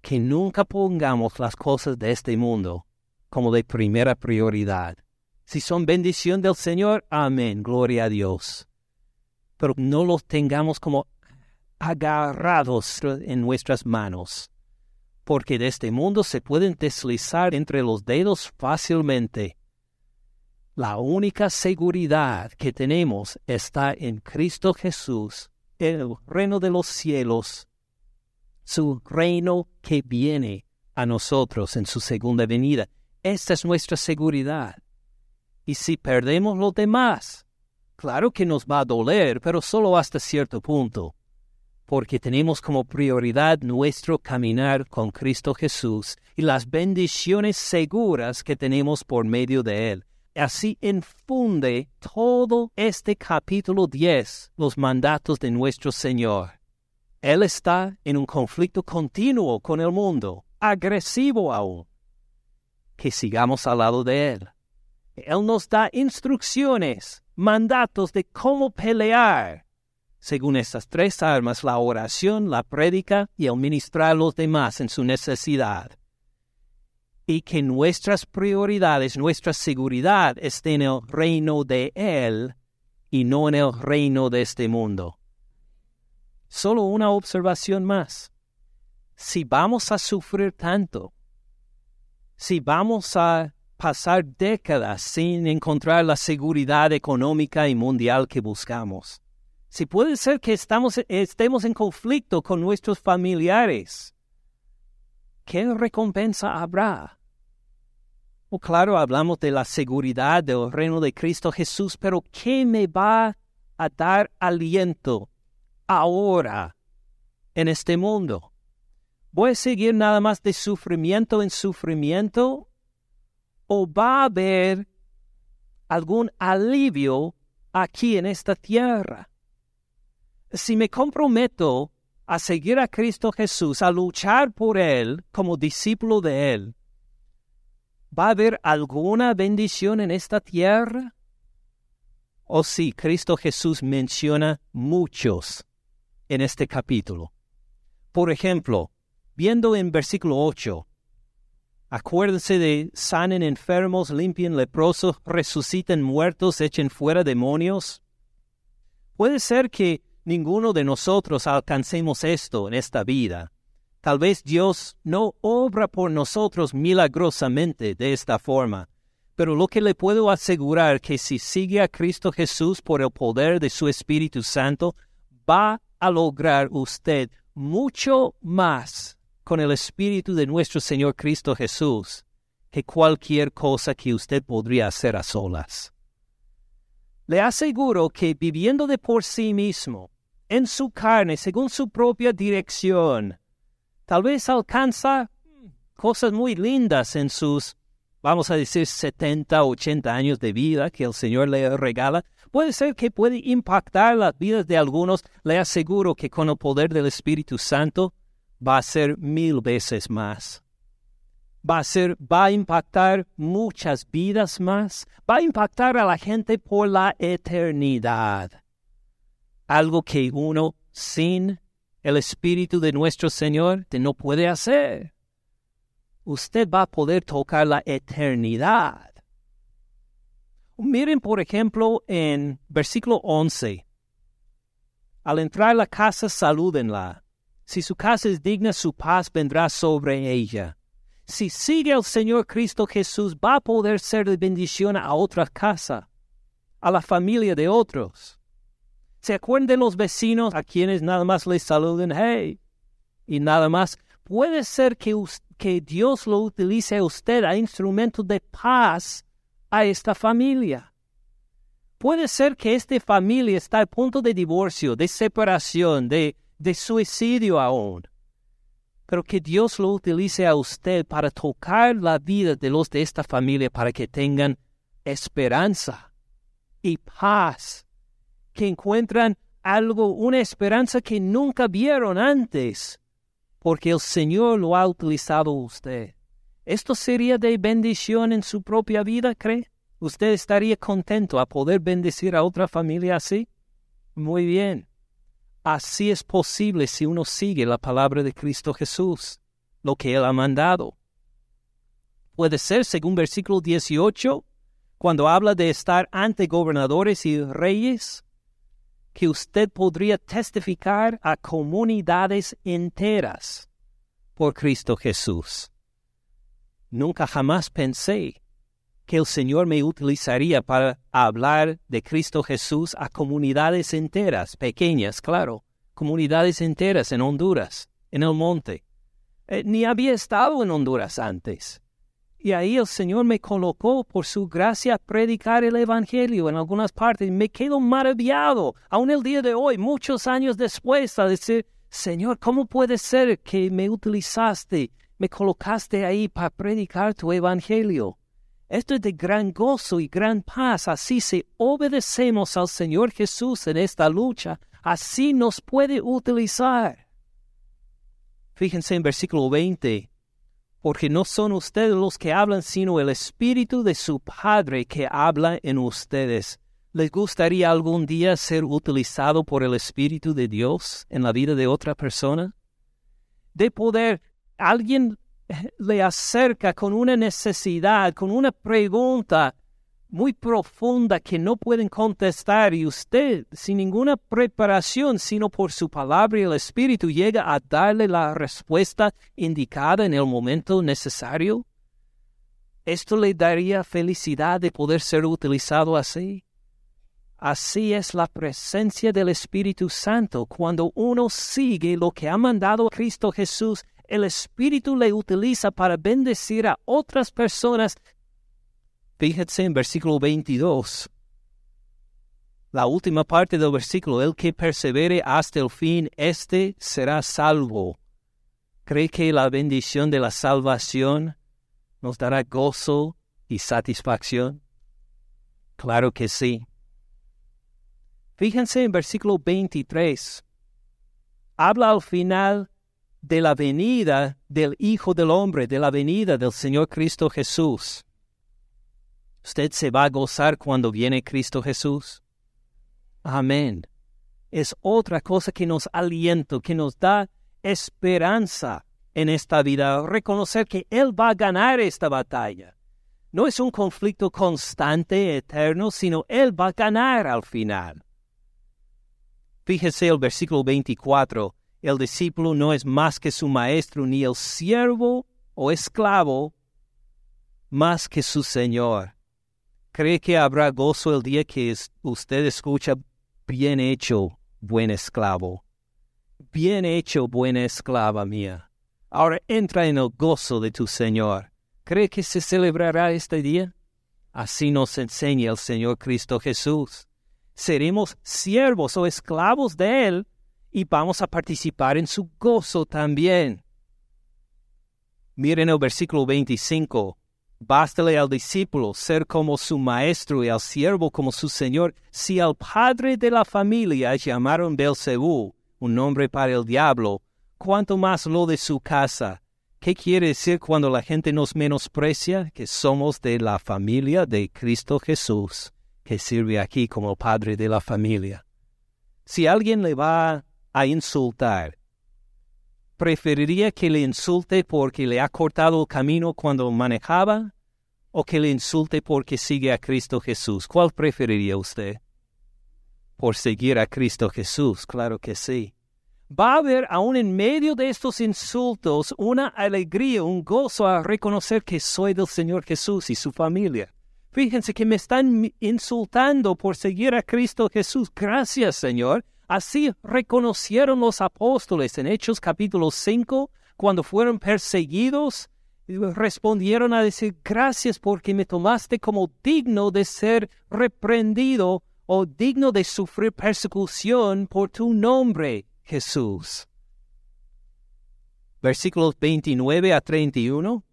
Que nunca pongamos las cosas de este mundo como de primera prioridad. Si son bendición del Señor, amén, gloria a Dios. Pero no los tengamos como agarrados en nuestras manos, porque de este mundo se pueden deslizar entre los dedos fácilmente. La única seguridad que tenemos está en Cristo Jesús, el reino de los cielos, su reino que viene a nosotros en su segunda venida. Esta es nuestra seguridad. Y si perdemos lo demás, claro que nos va a doler, pero solo hasta cierto punto, porque tenemos como prioridad nuestro caminar con Cristo Jesús y las bendiciones seguras que tenemos por medio de Él. Así infunde todo este capítulo 10 los mandatos de nuestro Señor. Él está en un conflicto continuo con el mundo, agresivo aún que sigamos al lado de Él. Él nos da instrucciones, mandatos de cómo pelear. Según estas tres armas, la oración, la prédica y el ministrar a los demás en su necesidad. Y que nuestras prioridades, nuestra seguridad esté en el reino de Él y no en el reino de este mundo. Solo una observación más. Si vamos a sufrir tanto, si vamos a pasar décadas sin encontrar la seguridad económica y mundial que buscamos. Si puede ser que estamos, estemos en conflicto con nuestros familiares, ¿qué recompensa habrá? Oh, claro, hablamos de la seguridad del reino de Cristo Jesús, pero ¿qué me va a dar aliento ahora en este mundo? ¿Voy a seguir nada más de sufrimiento en sufrimiento? ¿O va a haber algún alivio aquí en esta tierra? Si me comprometo a seguir a Cristo Jesús, a luchar por Él como discípulo de Él, ¿va a haber alguna bendición en esta tierra? O si Cristo Jesús menciona muchos en este capítulo. Por ejemplo, viendo en versículo 8, acuérdense de sanen enfermos, limpien leprosos, resuciten muertos, echen fuera demonios. Puede ser que ninguno de nosotros alcancemos esto en esta vida. Tal vez Dios no obra por nosotros milagrosamente de esta forma, pero lo que le puedo asegurar que si sigue a Cristo Jesús por el poder de su Espíritu Santo, va a lograr usted mucho más con el Espíritu de nuestro Señor Cristo Jesús que cualquier cosa que usted podría hacer a solas. Le aseguro que viviendo de por sí mismo, en su carne, según su propia dirección, tal vez alcanza cosas muy lindas en sus, vamos a decir, 70, 80 años de vida que el Señor le regala. Puede ser que puede impactar las vidas de algunos. Le aseguro que con el poder del Espíritu Santo va a ser mil veces más. Va a ser, va a impactar muchas vidas más, va a impactar a la gente por la eternidad. Algo que uno sin el Espíritu de nuestro Señor no puede hacer. usted va a poder tocar la eternidad. Miren, por ejemplo, en versículo 11. Al entrar a la casa, salúdenla. Si su casa es digna, su paz vendrá sobre ella. Si sigue al Señor Cristo Jesús, va a poder ser de bendición a otra casa, a la familia de otros. ¿Se acuerdan de los vecinos a quienes nada más les saluden, hey? Y nada más. Puede ser que, que Dios lo utilice a usted a instrumento de paz a esta familia. Puede ser que esta familia está a punto de divorcio, de separación, de, de suicidio aún. Pero que Dios lo utilice a usted para tocar la vida de los de esta familia para que tengan esperanza y paz, que encuentran algo, una esperanza que nunca vieron antes, porque el Señor lo ha utilizado usted. ¿Esto sería de bendición en su propia vida, cree? ¿Usted estaría contento a poder bendecir a otra familia así? Muy bien. Así es posible si uno sigue la palabra de Cristo Jesús, lo que Él ha mandado. Puede ser, según versículo 18, cuando habla de estar ante gobernadores y reyes, que usted podría testificar a comunidades enteras por Cristo Jesús. Nunca jamás pensé que el Señor me utilizaría para hablar de Cristo Jesús a comunidades enteras, pequeñas, claro, comunidades enteras en Honduras, en el monte. Eh, ni había estado en Honduras antes. Y ahí el Señor me colocó por su gracia a predicar el Evangelio en algunas partes. Me quedo maravillado, aún el día de hoy, muchos años después, a decir, Señor, ¿cómo puede ser que me utilizaste, me colocaste ahí para predicar tu Evangelio? Esto es de gran gozo y gran paz. Así si obedecemos al Señor Jesús en esta lucha, así nos puede utilizar. Fíjense en versículo 20. Porque no son ustedes los que hablan, sino el Espíritu de su Padre que habla en ustedes. ¿Les gustaría algún día ser utilizado por el Espíritu de Dios en la vida de otra persona? De poder alguien le acerca con una necesidad, con una pregunta muy profunda que no pueden contestar y usted, sin ninguna preparación, sino por su palabra y el Espíritu, llega a darle la respuesta indicada en el momento necesario? ¿Esto le daría felicidad de poder ser utilizado así? Así es la presencia del Espíritu Santo cuando uno sigue lo que ha mandado Cristo Jesús el Espíritu le utiliza para bendecir a otras personas. Fíjense en versículo 22. La última parte del versículo, el que persevere hasta el fin, éste será salvo. ¿Cree que la bendición de la salvación nos dará gozo y satisfacción? Claro que sí. Fíjense en versículo 23. Habla al final de la venida del Hijo del Hombre, de la venida del Señor Cristo Jesús. ¿Usted se va a gozar cuando viene Cristo Jesús? Amén. Es otra cosa que nos alienta, que nos da esperanza en esta vida, reconocer que Él va a ganar esta batalla. No es un conflicto constante, eterno, sino Él va a ganar al final. Fíjese el versículo 24 el discípulo no es más que su maestro, ni el siervo o esclavo más que su Señor. ¿Cree que habrá gozo el día que usted escucha bien hecho, buen esclavo? Bien hecho, buena esclava mía. Ahora entra en el gozo de tu Señor. ¿Cree que se celebrará este día? Así nos enseña el Señor Cristo Jesús. Seremos siervos o esclavos de Él y vamos a participar en su gozo también. Miren el versículo 25. Bástale al discípulo ser como su maestro y al siervo como su señor. Si al padre de la familia llamaron Belcebú, un nombre para el diablo, cuánto más lo de su casa. ¿Qué quiere decir cuando la gente nos menosprecia? Que somos de la familia de Cristo Jesús, que sirve aquí como padre de la familia. Si alguien le va a insultar. ¿Preferiría que le insulte porque le ha cortado el camino cuando manejaba o que le insulte porque sigue a Cristo Jesús? ¿Cuál preferiría usted? Por seguir a Cristo Jesús, claro que sí. Va a haber aún en medio de estos insultos una alegría, un gozo a reconocer que soy del Señor Jesús y su familia. Fíjense que me están insultando por seguir a Cristo Jesús. Gracias, Señor. Así reconocieron los apóstoles en Hechos capítulo 5, cuando fueron perseguidos, respondieron a decir, gracias porque me tomaste como digno de ser reprendido o digno de sufrir persecución por tu nombre, Jesús. Versículos 29 a 31.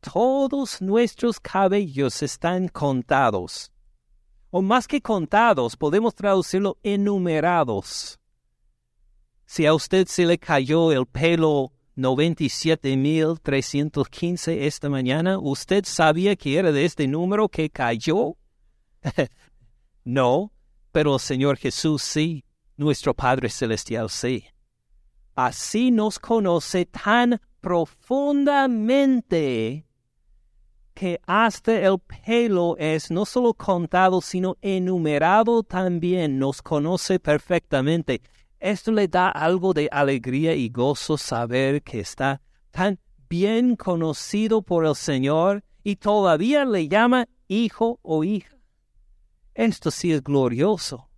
Todos nuestros cabellos están contados o más que contados, podemos traducirlo enumerados. Si a usted se le cayó el pelo 97.315 esta mañana, ¿usted sabía que era de este número que cayó? no, pero el Señor Jesús sí, nuestro Padre Celestial sí. Así nos conoce tan profundamente que hasta el pelo es no solo contado, sino enumerado también, nos conoce perfectamente. Esto le da algo de alegría y gozo saber que está tan bien conocido por el Señor y todavía le llama hijo o hija. Esto sí es glorioso.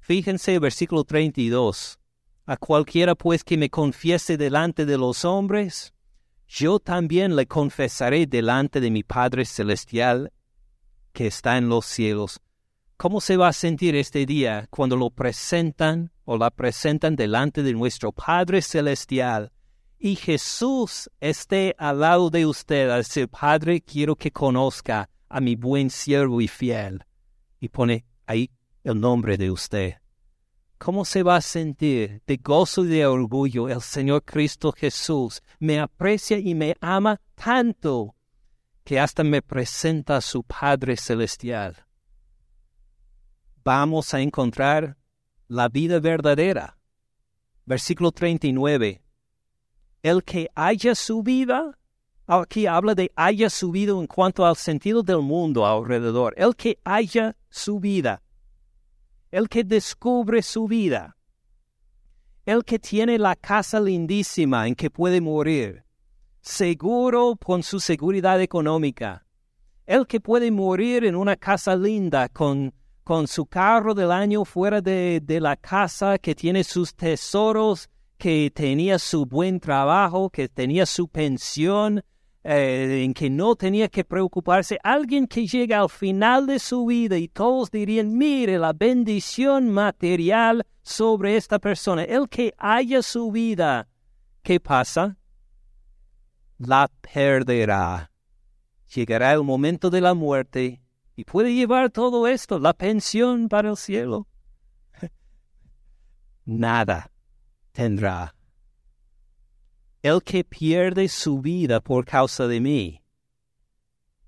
Fíjense versículo 32. A cualquiera pues que me confiese delante de los hombres, yo también le confesaré delante de mi Padre Celestial que está en los cielos. ¿Cómo se va a sentir este día cuando lo presentan o la presentan delante de nuestro Padre Celestial y Jesús esté al lado de usted al decir, Padre, quiero que conozca a mi buen siervo y fiel? Y pone ahí el nombre de usted. ¿Cómo se va a sentir de gozo y de orgullo el Señor Cristo Jesús? Me aprecia y me ama tanto que hasta me presenta a su Padre Celestial. Vamos a encontrar la vida verdadera. Versículo 39. El que haya su vida, aquí habla de haya subido en cuanto al sentido del mundo alrededor. El que haya su vida el que descubre su vida, el que tiene la casa lindísima en que puede morir, seguro con su seguridad económica, el que puede morir en una casa linda con, con su carro del año fuera de, de la casa, que tiene sus tesoros, que tenía su buen trabajo, que tenía su pensión, eh, en que no tenía que preocuparse, alguien que llega al final de su vida y todos dirían, mire la bendición material sobre esta persona, el que haya su vida, ¿qué pasa? La perderá. Llegará el momento de la muerte y puede llevar todo esto, la pensión para el cielo. Nada tendrá el que pierde su vida por causa de mí.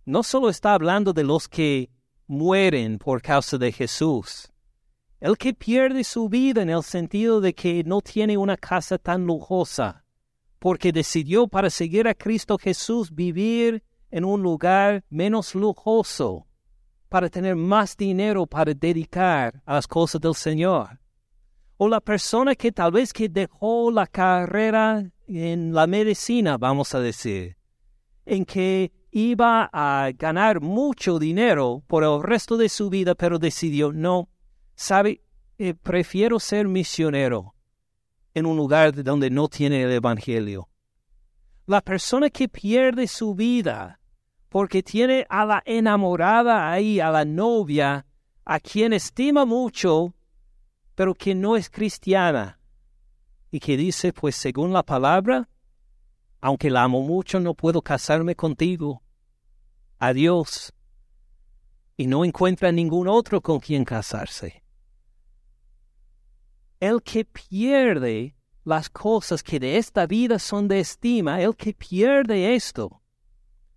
No solo está hablando de los que mueren por causa de Jesús. El que pierde su vida en el sentido de que no tiene una casa tan lujosa, porque decidió para seguir a Cristo Jesús vivir en un lugar menos lujoso, para tener más dinero para dedicar a las cosas del Señor. O la persona que tal vez que dejó la carrera en la medicina, vamos a decir, en que iba a ganar mucho dinero por el resto de su vida, pero decidió, no, sabe, eh, prefiero ser misionero en un lugar donde no tiene el Evangelio. La persona que pierde su vida porque tiene a la enamorada ahí, a la novia, a quien estima mucho, pero que no es cristiana, y que dice, pues según la palabra, aunque la amo mucho, no puedo casarme contigo. Adiós. Y no encuentra ningún otro con quien casarse. El que pierde las cosas que de esta vida son de estima, el que pierde esto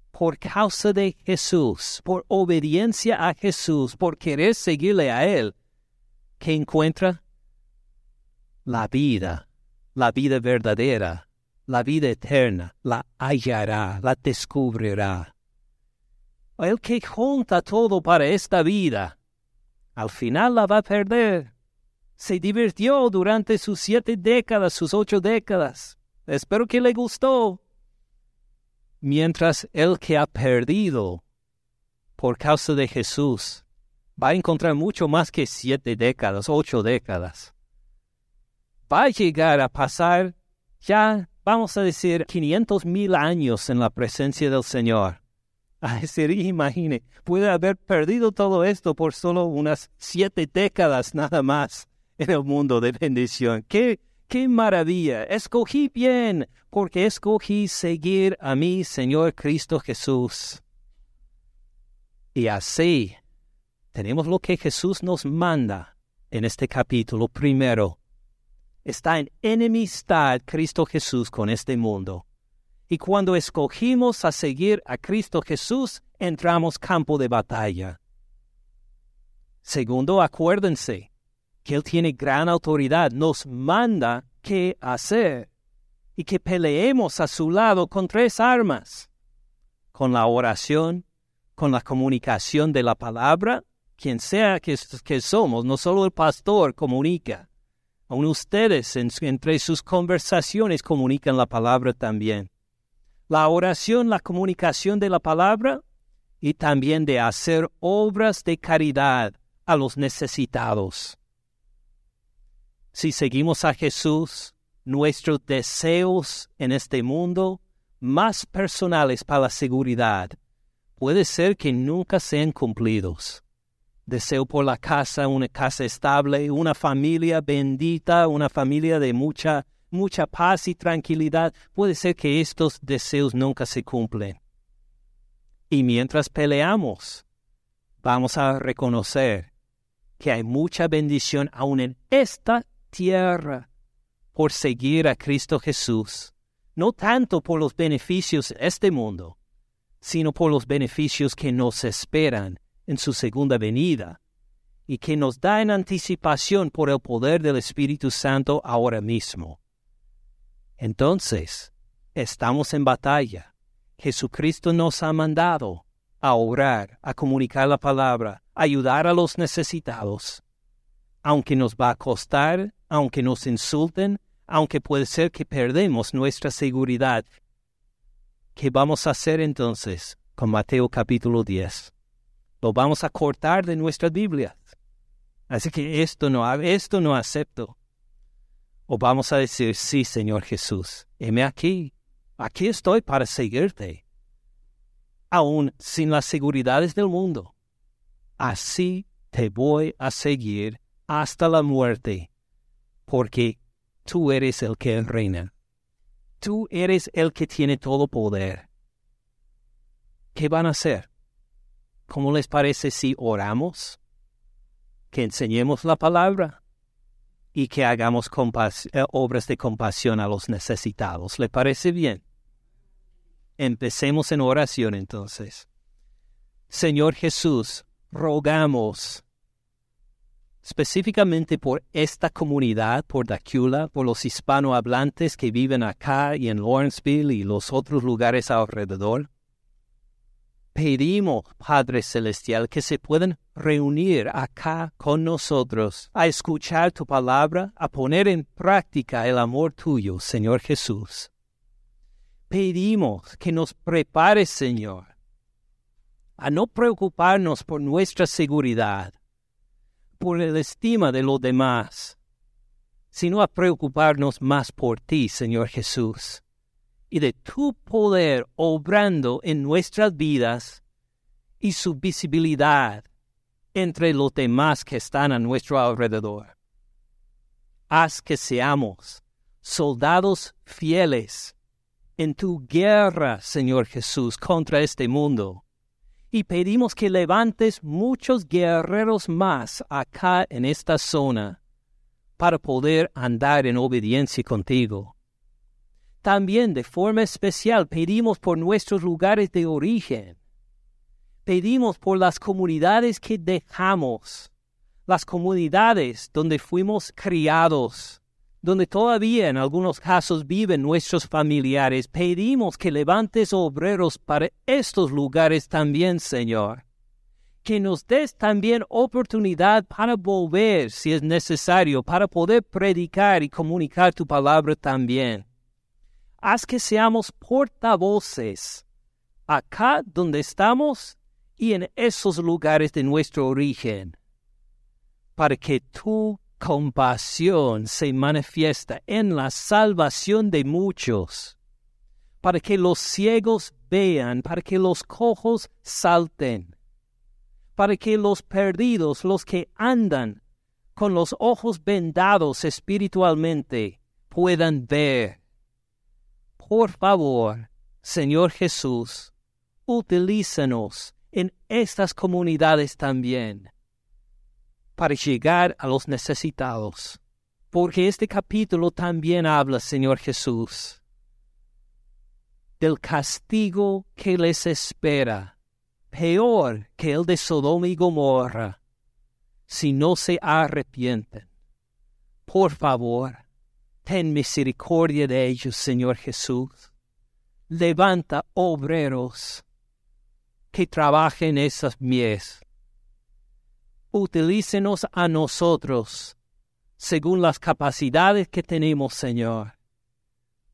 por causa de Jesús, por obediencia a Jesús, por querer seguirle a Él, que encuentra la vida la vida verdadera, la vida eterna, la hallará, la descubrirá. El que junta todo para esta vida, al final la va a perder. Se divirtió durante sus siete décadas, sus ocho décadas. Espero que le gustó. Mientras el que ha perdido por causa de Jesús va a encontrar mucho más que siete décadas, ocho décadas. Va a llegar a pasar ya, vamos a decir, 500 mil años en la presencia del Señor. A decir, imagine, puede haber perdido todo esto por solo unas siete décadas nada más en el mundo de bendición. ¡Qué, qué maravilla! Escogí bien, porque escogí seguir a mi Señor Cristo Jesús. Y así tenemos lo que Jesús nos manda en este capítulo primero. Está en enemistad Cristo Jesús con este mundo. Y cuando escogimos a seguir a Cristo Jesús, entramos campo de batalla. Segundo, acuérdense que Él tiene gran autoridad, nos manda qué hacer y que peleemos a su lado con tres armas, con la oración, con la comunicación de la palabra, quien sea que, somos, no solo el pastor comunica, aun ustedes entre sus conversaciones comunican la palabra también. La oración, la comunicación de la palabra y también de hacer obras de caridad a los necesitados. Si seguimos a Jesús, nuestros deseos en este mundo, más personales para la seguridad, puede ser que nunca sean cumplidos. Deseo por la casa, una casa estable, una familia bendita, una familia de mucha, mucha paz y tranquilidad. Puede ser que estos deseos nunca se cumplen. Y mientras peleamos, vamos a reconocer que hay mucha bendición aún en esta tierra por seguir a Cristo Jesús, no tanto por los beneficios de este mundo, sino por los beneficios que nos esperan en su segunda venida y que nos da en anticipación por el poder del Espíritu Santo ahora mismo. Entonces, estamos en batalla. Jesucristo nos ha mandado a orar, a comunicar la palabra, a ayudar a los necesitados. Aunque nos va a costar, aunque nos insulten, aunque puede ser que perdemos nuestra seguridad ¿Qué vamos a hacer entonces con Mateo capítulo 10? Lo vamos a cortar de nuestras Biblias. Así que esto no, esto no acepto. O vamos a decir, sí, Señor Jesús, heme aquí, aquí estoy para seguirte, aún sin las seguridades del mundo. Así te voy a seguir hasta la muerte, porque tú eres el que reina. Tú eres el que tiene todo poder. ¿Qué van a hacer? ¿Cómo les parece si oramos? Que enseñemos la palabra y que hagamos eh, obras de compasión a los necesitados. ¿Le parece bien? Empecemos en oración entonces. Señor Jesús, rogamos específicamente por esta comunidad, por Dacula, por los hispanohablantes que viven acá y en Lawrenceville y los otros lugares alrededor. Pedimos, Padre Celestial, que se puedan reunir acá con nosotros a escuchar tu palabra, a poner en práctica el amor tuyo, Señor Jesús. Pedimos que nos prepares, Señor, a no preocuparnos por nuestra seguridad, por el estima de los demás, sino a preocuparnos más por ti, Señor Jesús, y de tu poder obrando en nuestras vidas y su visibilidad entre los demás que están a nuestro alrededor. Haz que seamos soldados fieles en tu guerra, Señor Jesús, contra este mundo y pedimos que levantes muchos guerreros más acá en esta zona para poder andar en obediencia contigo. También de forma especial pedimos por nuestros lugares de origen. Pedimos por las comunidades que dejamos, las comunidades donde fuimos criados, donde todavía en algunos casos viven nuestros familiares, pedimos que levantes obreros para estos lugares también, Señor. Que nos des también oportunidad para volver, si es necesario, para poder predicar y comunicar tu palabra también. Haz que seamos portavoces acá donde estamos y en esos lugares de nuestro origen, para que tu compasión se manifiesta en la salvación de muchos, para que los ciegos vean, para que los cojos salten, para que los perdidos, los que andan con los ojos vendados espiritualmente, puedan ver. Por favor, Señor Jesús, utilízanos en estas comunidades también para llegar a los necesitados. Porque este capítulo también habla, Señor Jesús, del castigo que les espera, peor que el de Sodoma y Gomorra, si no se arrepienten. Por favor, ten misericordia de ellos, Señor Jesús. Levanta obreros que trabajen esas mies utilícenos a nosotros según las capacidades que tenemos, Señor,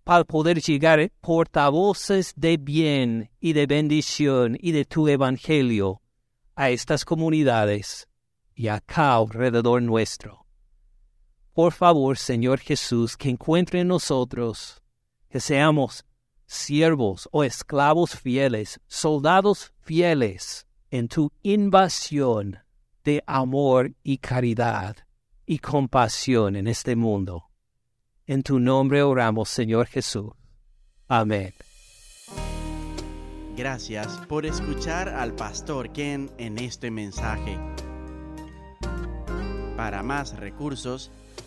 para poder llegar portavoces de bien y de bendición y de tu evangelio a estas comunidades y acá alrededor nuestro. Por favor, Señor Jesús, que encuentre en nosotros, que seamos siervos o esclavos fieles, soldados fieles en tu invasión de amor y caridad y compasión en este mundo. En tu nombre oramos, Señor Jesús. Amén. Gracias por escuchar al pastor Ken en este mensaje. Para más recursos,